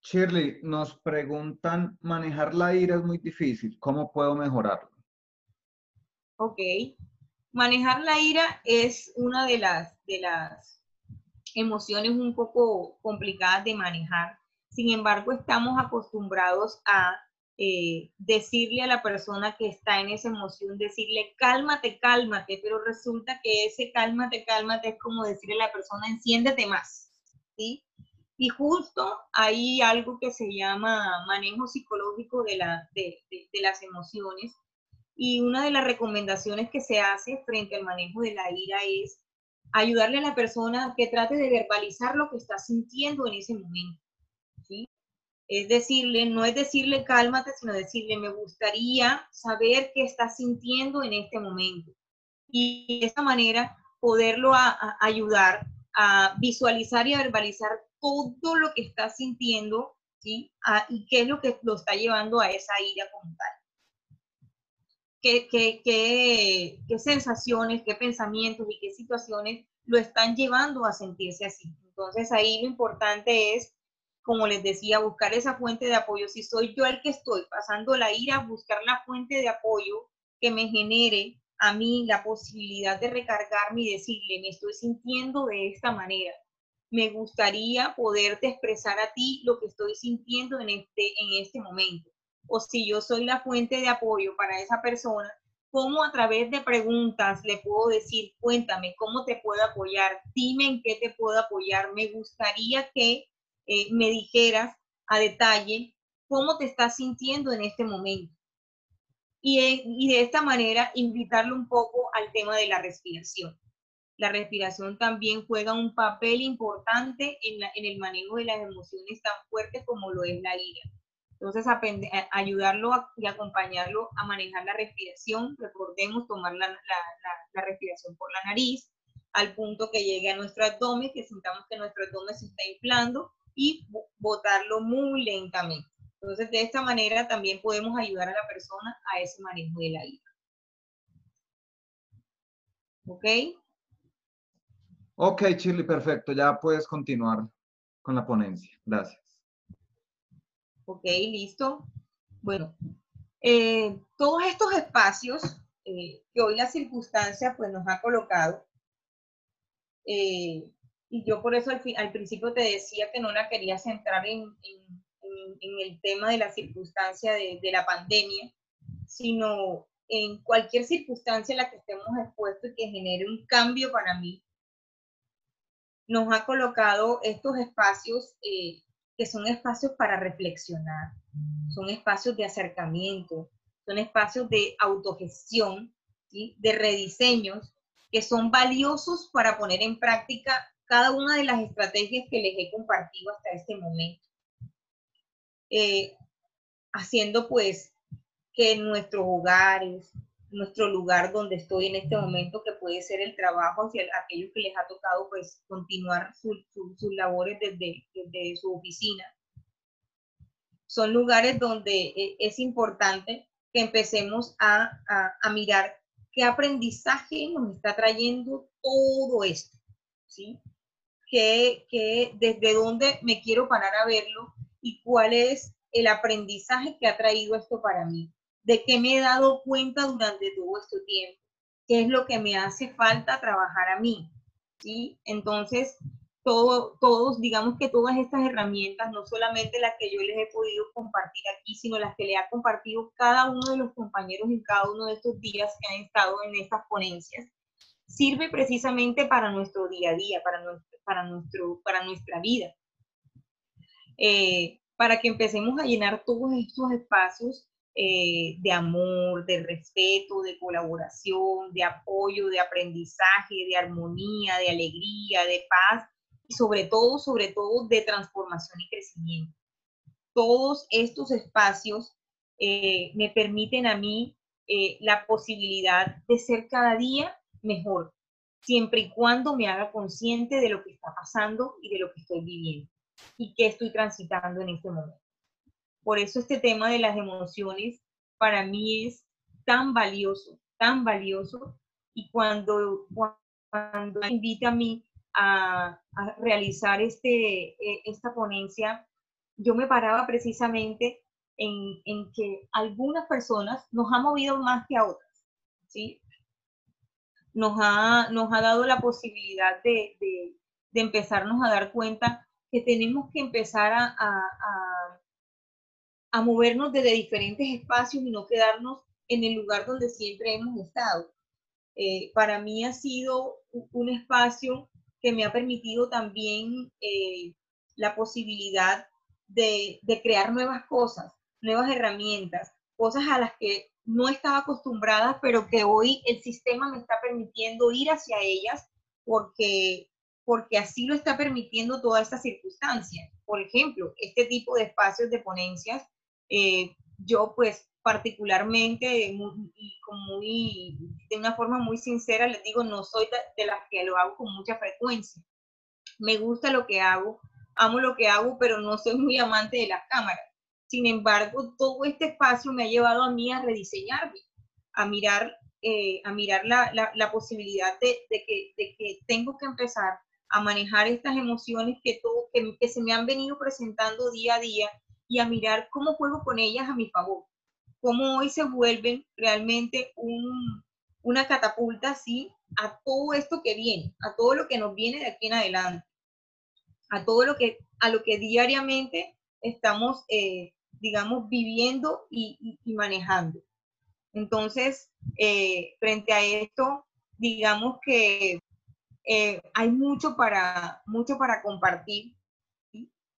Shirley, nos preguntan, manejar la ira es muy difícil, ¿cómo puedo mejorarlo? Ok, manejar la ira es una de las, de las emociones un poco complicadas de manejar. Sin embargo, estamos acostumbrados a eh, decirle a la persona que está en esa emoción, decirle cálmate, cálmate, pero resulta que ese cálmate, cálmate es como decirle a la persona enciéndete más, ¿sí? Y justo hay algo que se llama manejo psicológico de, la, de, las emociones y una de las recomendaciones que se hace frente al manejo de la ira es ayudarle a la persona que trate de verbalizar lo que está sintiendo en ese momento. ¿sí? Es decirle, no es decirle cálmate, sino decirle, me gustaría saber qué está sintiendo en este momento. Y de esa manera poderlo ayudar a visualizar y a verbalizar todo lo que está sintiendo, ¿sí? y qué es lo que lo está llevando a esa ira como tal. Qué, qué, qué, qué sensaciones, qué pensamientos y qué situaciones lo están llevando a sentirse así. Entonces ahí lo importante es como les decía, buscar esa fuente de apoyo. Si soy yo el que estoy pasando la ira, buscar la fuente de apoyo que me genere a mí la posibilidad de recargarme y decirle, me estoy sintiendo de esta manera. Me gustaría poderte expresar a ti lo que estoy sintiendo en este, en este momento. O si yo soy la fuente de apoyo para esa persona, ¿cómo a través de preguntas le puedo decir, cuéntame, ¿cómo te puedo apoyar? Dime en qué te puedo apoyar. Me gustaría que eh, me dijeras a detalle cómo te estás sintiendo en este momento. Y, de esta manera invitarlo un poco al tema de la respiración. La respiración también juega un papel importante en, el manejo de las emociones tan fuertes como lo es la ira. Entonces, ayudarlo y acompañarlo a manejar la respiración. Recordemos tomar la, la, respiración por la nariz al punto que llegue a nuestro abdomen, que sintamos que nuestro abdomen se está inflando y botarlo muy lentamente. Entonces, de esta manera también podemos ayudar a la persona a ese manejo de la ira. ¿Ok? Ok, Chile, perfecto. Ya puedes continuar con la ponencia. Gracias. Ok, listo. Bueno, eh, todos estos espacios eh, que hoy la circunstancia pues, nos ha colocado, eh, y yo por eso al, al, principio te decía que no la quería centrar en, en, en el tema de la circunstancia de, de, la pandemia, sino en cualquier circunstancia en la que estemos expuestos y que genere un cambio para mí. Nos ha colocado estos espacios eh, que son espacios para reflexionar, son espacios de acercamiento, son espacios de autogestión, ¿sí? de rediseños, que son valiosos para poner en práctica cada una de las estrategias que les he compartido hasta este momento. Eh, haciendo pues que nuestros hogares, nuestro lugar donde estoy en este momento, que puede ser el trabajo hacia aquellos que les ha tocado pues continuar sus labores desde, desde, su oficina, son lugares donde eh, es importante que empecemos a, a, a mirar qué aprendizaje nos está trayendo todo esto, ¿sí? que, desde dónde me quiero parar a verlo y cuál es el aprendizaje que ha traído esto para mí, de qué me he dado cuenta durante todo este tiempo, qué es lo que me hace falta trabajar a mí, ¿sí? Entonces, todo, todos, digamos que todas estas herramientas, no solamente las que yo les he podido compartir aquí, sino las que le ha compartido cada uno de los compañeros en cada uno de estos días que han estado en estas ponencias, sirve precisamente para nuestro día a día, para, nuestro, para, nuestro, para nuestra vida. Eh, para que empecemos a llenar todos estos espacios eh, de amor, de respeto, de colaboración, de apoyo, de aprendizaje, de armonía, de alegría, de paz y sobre todo, sobre todo, de transformación y crecimiento. Todos estos espacios eh, me permiten a mí la posibilidad de ser cada día mejor, siempre y cuando me haga consciente de lo que está pasando y de lo que estoy viviendo y qué estoy transitando en este momento. Por eso este tema de las emociones para mí es tan valioso, tan valioso. Y cuando, cuando invita a mí a, a realizar este, e, esta ponencia, yo me paraba precisamente en, en, que algunas personas nos ha movido más que a otras. ¿sí? nos ha, nos ha dado la posibilidad de, de, de empezarnos a dar cuenta que tenemos que empezar a, a, a movernos desde diferentes espacios y no quedarnos en el lugar donde siempre hemos estado. Eh, para mí ha sido un espacio que me ha permitido también eh, la posibilidad de, de, crear nuevas cosas, nuevas herramientas, cosas a las que no estaba acostumbrada, pero que hoy el sistema me está permitiendo ir hacia ellas porque, porque así lo está permitiendo toda esta circunstancia. Por ejemplo, este tipo de espacios de ponencias, eh, yo pues particularmente y muy, de una forma muy sincera les digo, no soy de, las que lo hago con mucha frecuencia. Me gusta lo que hago, amo lo que hago, pero no soy muy amante de las cámaras. Sin embargo, todo este espacio me ha llevado a mí a rediseñarme, a mirar, eh, a mirar la, la, posibilidad de, de, que, de, que, tengo que empezar a manejar estas emociones que, todo, que, que se me han venido presentando día a día y a mirar cómo juego con ellas a mi favor cómo hoy se vuelven realmente un, una catapulta así a todo esto que viene, a todo lo que nos viene de aquí en adelante, a todo lo que, a lo que diariamente estamos, eh, digamos, viviendo y, manejando. Entonces, eh, frente a esto, digamos que eh, hay mucho para, mucho para compartir.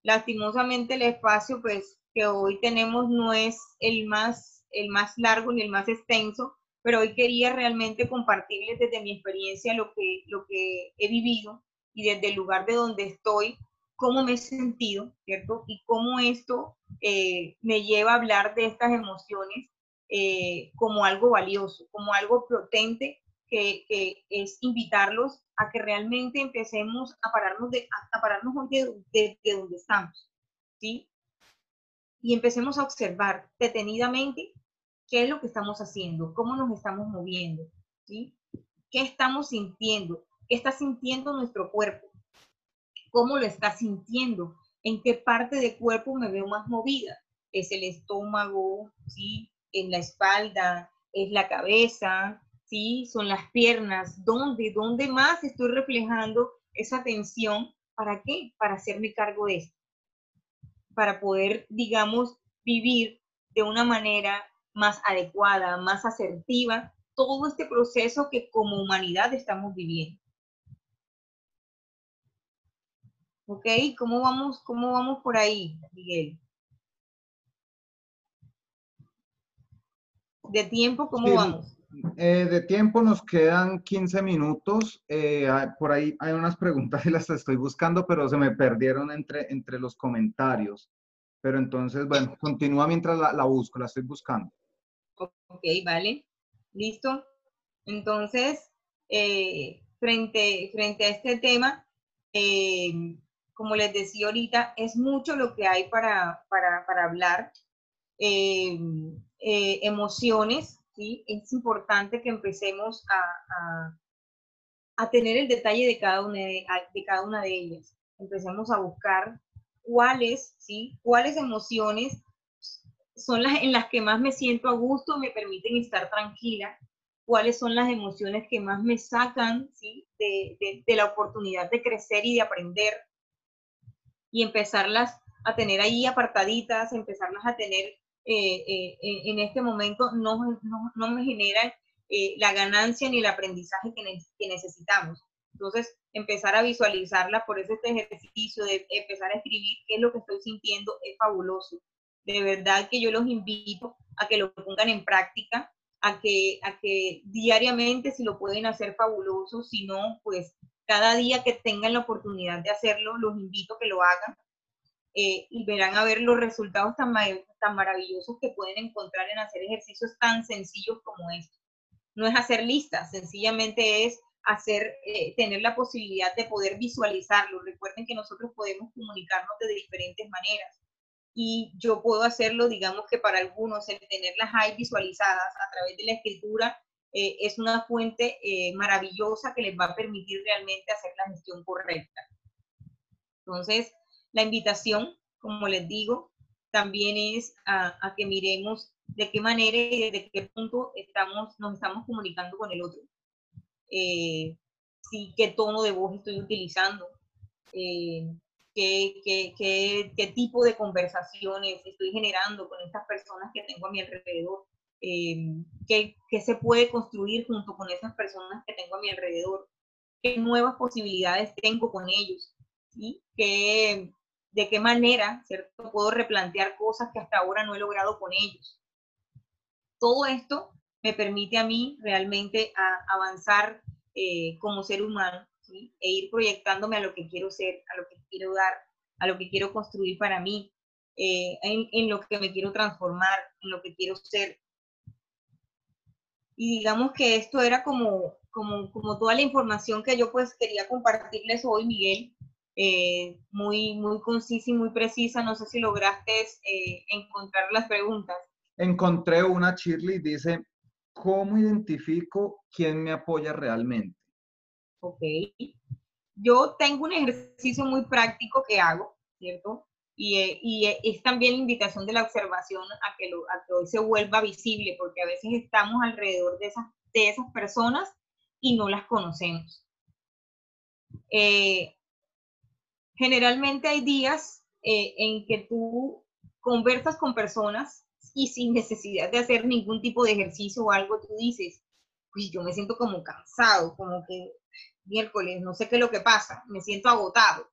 Lastimosamente el espacio, pues, que hoy tenemos no es el más, el más largo ni el más extenso, pero hoy quería realmente compartirles desde mi experiencia lo que, lo que he vivido y desde el lugar de donde estoy, cómo me he sentido, ¿cierto? Y cómo esto eh, me lleva a hablar de estas emociones eh, como algo valioso, como algo potente, que, es invitarlos a que realmente empecemos a pararnos, de, a pararnos hoy de, de donde estamos, ¿sí? y empecemos a observar detenidamente qué es lo que estamos haciendo, cómo nos estamos moviendo, ¿sí? ¿Qué estamos sintiendo? ¿Qué está sintiendo nuestro cuerpo? ¿Cómo lo está sintiendo? ¿En qué parte del cuerpo me veo más movida? ¿Es el estómago? ¿Sí? ¿En la espalda? ¿Es la cabeza? ¿Sí? ¿Son las piernas? ¿Dónde? ¿Dónde más estoy reflejando esa tensión? ¿Para qué? Para hacerme cargo de esto para poder, digamos, vivir de una manera más adecuada, más asertiva, todo este proceso que como humanidad estamos viviendo. ¿Ok? ¿Cómo vamos, cómo vamos por ahí, Miguel? ¿De tiempo cómo vamos? Eh, de tiempo nos quedan 15 minutos. Eh, por ahí hay unas preguntas y las estoy buscando, pero se me perdieron entre, entre los comentarios. Pero entonces, bueno, continúa mientras la, busco, la estoy buscando. Ok, vale. Listo. Entonces, eh, frente, frente a este tema, como les decía ahorita, es mucho lo que hay para, para, para hablar. emociones, es importante que empecemos a, a, tener el detalle de cada, una de, de, cada una de ellas. Empecemos a buscar cuáles, ¿sí? cuáles emociones son las en las que más me siento a gusto, me permiten estar tranquila, cuáles son las emociones que más me sacan ¿sí? de, de, de la oportunidad de crecer y de aprender y empezarlas a tener ahí apartaditas, empezarlas a tener eh, eh, en este momento no, no, me generan eh, la ganancia ni el aprendizaje que, que, necesitamos. Entonces, empezar a visualizarla, por eso este ejercicio de empezar a escribir qué es lo que estoy sintiendo es fabuloso. De verdad que yo los invito a que lo pongan en práctica, a que, a que diariamente, si lo pueden hacer, fabuloso, si no, pues cada día que tengan la oportunidad de hacerlo, los invito a que lo hagan eh, y verán a ver los resultados tan, tan maravillosos que pueden encontrar en hacer ejercicios tan sencillos como estos. No es hacer listas, sencillamente es hacer, eh, tener la posibilidad de poder visualizarlo. Recuerden que nosotros podemos comunicarnos de diferentes maneras y yo puedo hacerlo, digamos que para algunos, el tenerlas ahí visualizadas a través de la escritura eh, es una fuente maravillosa que les va a permitir realmente hacer la gestión correcta. Entonces, la invitación, como les digo, también es a, que miremos de qué manera y desde qué punto estamos, nos estamos comunicando con el otro. Eh, qué tono de voz estoy utilizando. Eh, qué, qué, qué, qué tipo de conversaciones estoy generando con estas personas que tengo a mi alrededor, eh, qué, qué se puede construir junto con esas personas que tengo a mi alrededor, qué nuevas posibilidades tengo con ellos, ¿sí? ¿Qué, de qué manera. Puedo replantear cosas que hasta ahora no he logrado con ellos. Todo esto me permite a mí realmente avanzar eh, como ser humano e ir proyectándome a lo que quiero ser, a lo que quiero dar, a lo que quiero construir para mí, eh, en, en, lo que me quiero transformar, en lo que quiero ser. Y digamos que esto era como, como, como toda la información que yo pues quería compartirles hoy, Miguel, eh, muy, muy concisa y muy precisa. No sé si lograste eh, encontrar las preguntas. Encontré una, Shirley, dice, ¿cómo identifico quién me apoya realmente? Ok. Yo tengo un ejercicio muy práctico que hago, ¿cierto? Y, eh, y es también la invitación de la observación a que, lo, a que hoy se vuelva visible, porque a veces estamos alrededor de esas, de esas personas y no las conocemos. Eh, generalmente hay días eh, en que tú conversas con personas y sin necesidad de hacer ningún tipo de ejercicio o algo, tú dices, pues yo me siento como cansado, como que miércoles, no sé qué es lo que pasa, me siento agotado.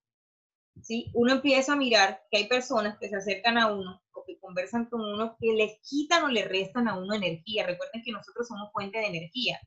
¿Sí? Uno empieza a mirar que hay personas que se acercan a uno o que conversan con uno que les quitan o le restan a uno energía. Recuerden que nosotros somos fuente de energía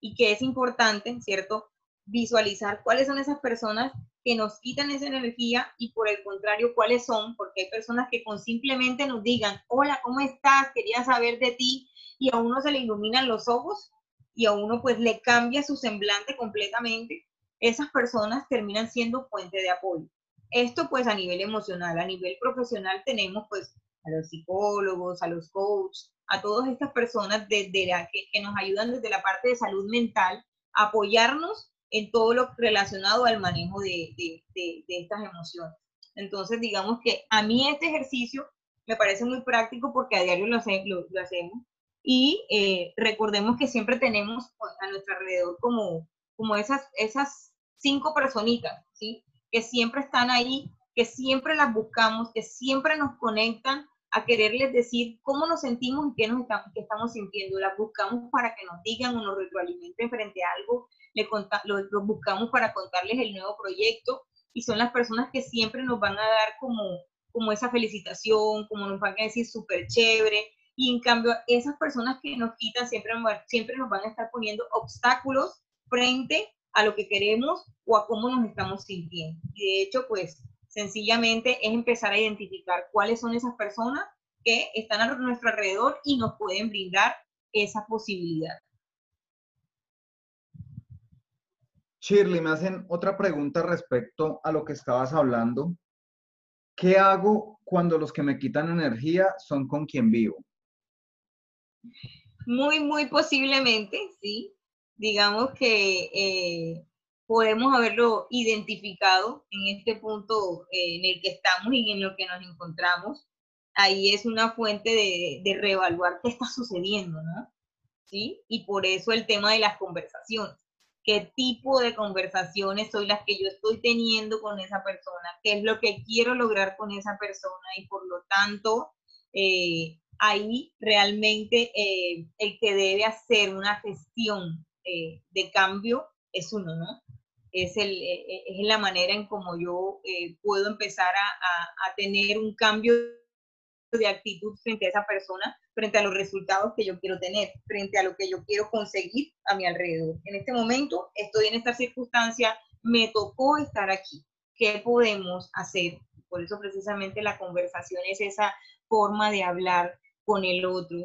y que es importante, ¿cierto? Visualizar cuáles son esas personas que nos quitan esa energía y por el contrario, cuáles son, porque hay personas que con simplemente nos digan, hola, ¿cómo estás? Quería saber de ti y a uno se le iluminan los ojos y a uno pues le cambia su semblante completamente, esas personas terminan siendo fuente de apoyo. Esto pues a nivel emocional, a nivel profesional tenemos pues a los psicólogos, a los coaches, a todas estas personas desde la, que, que, nos ayudan desde la parte de salud mental apoyarnos en todo lo relacionado al manejo de, de, de, estas emociones. Entonces, digamos que a mí este ejercicio me parece muy práctico porque a diario lo hacemos y eh, recordemos que siempre tenemos a nuestro alrededor como, como esas, esas cinco personitas, ¿sí? Que siempre están ahí, que siempre las buscamos, que siempre nos conectan a quererles decir cómo nos sentimos y qué, nos estamos, qué estamos sintiendo. Las buscamos para que nos digan o nos retroalimenten frente a algo, le los lo buscamos para contarles el nuevo proyecto y son las personas que siempre nos van a dar como, como esa felicitación, como nos van a decir súper chévere. Y en cambio, esas personas que nos quitan siempre, siempre nos van a estar poniendo obstáculos frente a lo que queremos o a cómo nos estamos sintiendo. Y de hecho, pues Sencillamente es empezar a identificar cuáles son esas personas que están a nuestro alrededor y nos pueden brindar esa posibilidad. Shirley, me hacen otra pregunta respecto a lo que estabas hablando. ¿Qué hago cuando los que me quitan energía son con quien vivo? Muy, muy posiblemente, sí. Digamos que eh, podemos haberlo identificado en este punto eh, en el que estamos y en lo que nos encontramos. Ahí es una fuente de, de reevaluar qué está sucediendo, ¿no? ¿Sí? Y por eso el tema de las conversaciones. ¿Qué tipo de conversaciones soy las que yo estoy teniendo con esa persona? ¿Qué es lo que quiero lograr con esa persona? Y por lo tanto, eh, ahí realmente eh, el que debe hacer una gestión eh, de cambio es uno, ¿no? es, el, es la manera en como yo puedo empezar a, a, tener un cambio de actitud frente a esa persona, frente a los resultados que yo quiero tener, frente a lo que yo quiero conseguir a mi alrededor. En este momento estoy en esta circunstancia, me tocó estar aquí. ¿Qué podemos hacer? Por eso precisamente la conversación es esa forma de hablar con el otro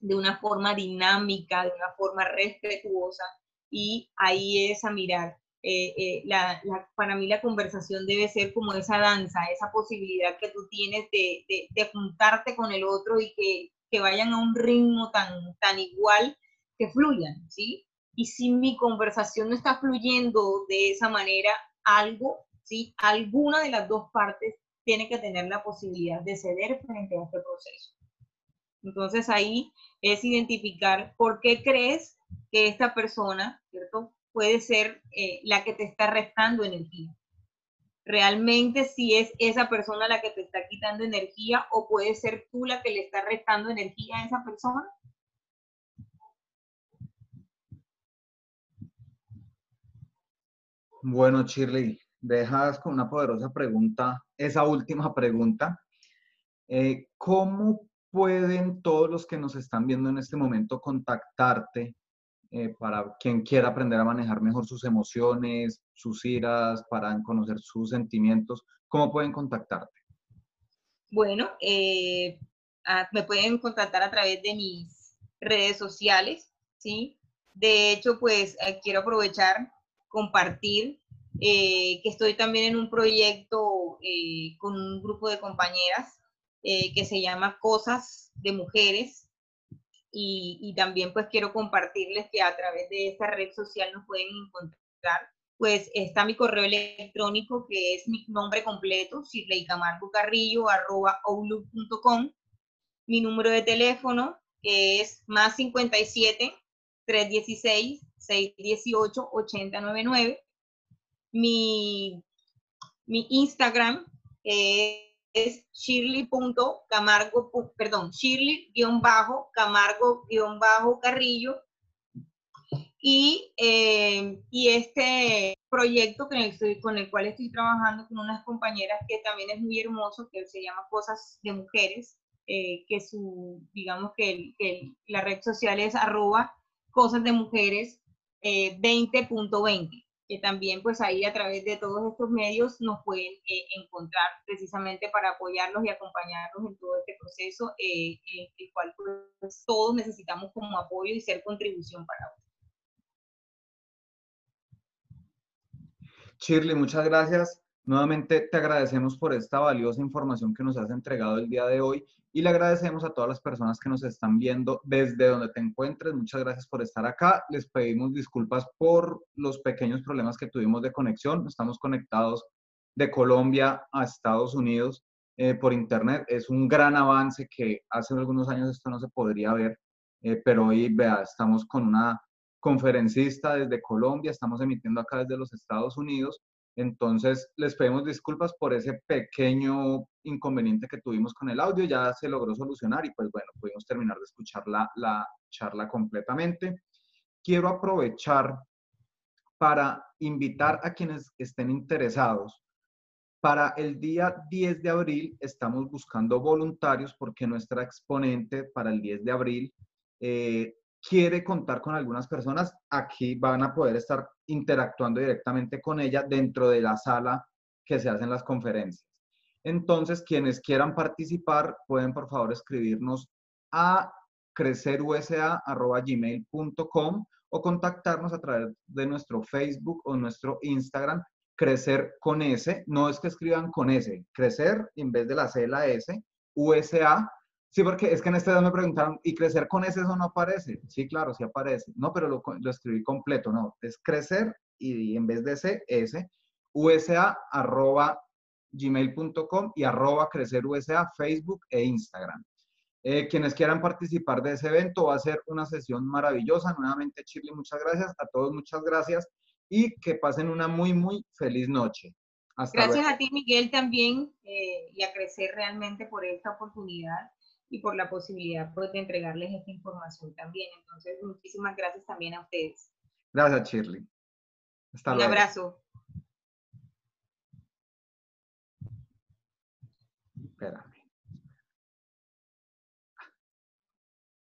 de una forma dinámica, de una forma respetuosa, y ahí es a mirar eh, eh, para mí la conversación debe ser como esa danza, esa posibilidad que tú tienes de, de, de juntarte con el otro y que, que, vayan a un ritmo tan, tan igual, que fluyan, ¿sí? Y si mi conversación no está fluyendo de esa manera, algo, ¿sí? Alguna de las dos partes tiene que tener la posibilidad de ceder frente a este proceso. Entonces ahí es identificar por qué crees que esta persona, ¿cierto? puede ser eh, la que te está restando energía. Realmente si es esa persona la que te está quitando energía o puede ser tú la que le está restando energía a esa persona. Bueno, Shirley, dejas con una poderosa pregunta, esa última pregunta. Eh, ¿Cómo pueden todos los que nos están viendo en este momento contactarte eh, para quien quiera aprender a manejar mejor sus emociones, sus iras, para conocer sus sentimientos? ¿Cómo pueden contactarte? Bueno, eh, me pueden contactar a través de mis redes sociales, ¿sí? De hecho, pues eh, quiero aprovechar, compartir que estoy también en un proyecto con un grupo de compañeras que se llama Cosas de Mujeres, y, también pues quiero compartirles que a través de esta red social nos pueden encontrar. Pues está mi correo electrónico que es mi nombre completo, outlook.com Mi número de teléfono es más 57 316 618 8099. Mi, mi Instagram es es shirley.camargo, perdón, shirley-camargo-carrillo. Y, eh, y este proyecto con el, con el cual estoy trabajando con unas compañeras que también es muy hermoso, que se llama Cosas de Mujeres, eh, que su, digamos que, la red social es arroba cosas de mujeres 20.20. Eh, que también pues ahí a través de todos estos medios nos pueden eh, encontrar precisamente para apoyarlos y acompañarlos en todo este proceso, eh, en el cual pues, todos necesitamos como apoyo y ser contribución para otros. Shirley, muchas gracias. Nuevamente te agradecemos por esta valiosa información que nos has entregado el día de hoy y le agradecemos a todas las personas que nos están viendo desde donde te encuentres. Muchas gracias por estar acá. Les pedimos disculpas por los pequeños problemas que tuvimos de conexión. Estamos conectados de Colombia a Estados Unidos eh, por internet. Es un gran avance que hace algunos años esto no se podría ver, eh, pero hoy, vea, estamos con una conferencista desde Colombia, estamos emitiendo acá desde los Estados Unidos entonces, les pedimos disculpas por ese pequeño inconveniente que tuvimos con el audio. Ya se logró solucionar y pues bueno, pudimos terminar de escuchar la, la charla completamente. Quiero aprovechar para invitar a quienes estén interesados. Para el día 10 de abril estamos buscando voluntarios porque nuestra exponente para el 10 de abril eh, quiere contar con algunas personas, aquí van a poder estar interactuando directamente con ella dentro de la sala que se hacen las conferencias. Entonces, quienes quieran participar, pueden por favor escribirnos a crecerusa.gmail.com o contactarnos a través de nuestro Facebook o nuestro Instagram, crecer con S. No es que escriban con S, crecer en vez de la C, la S, USA Sí, porque es que en este día me preguntaron, ¿y crecer con ese eso no aparece? Sí, claro, sí aparece. No, pero lo, escribí completo, no. Es crecer y, en vez de ese, S, USA arroba gmail.com y arroba crecer USA, Facebook e Instagram. Eh, quienes quieran participar de ese evento, va a ser una sesión maravillosa. Nuevamente, Shirley, muchas gracias. A todos, muchas gracias. Y que pasen una muy, muy feliz noche. gracias a ti, Miguel, también, eh, y a crecer realmente por esta oportunidad y por la posibilidad pues, de entregarles esta información también. Entonces, muchísimas gracias también a ustedes. Gracias, Shirley. Hasta Un abrazo.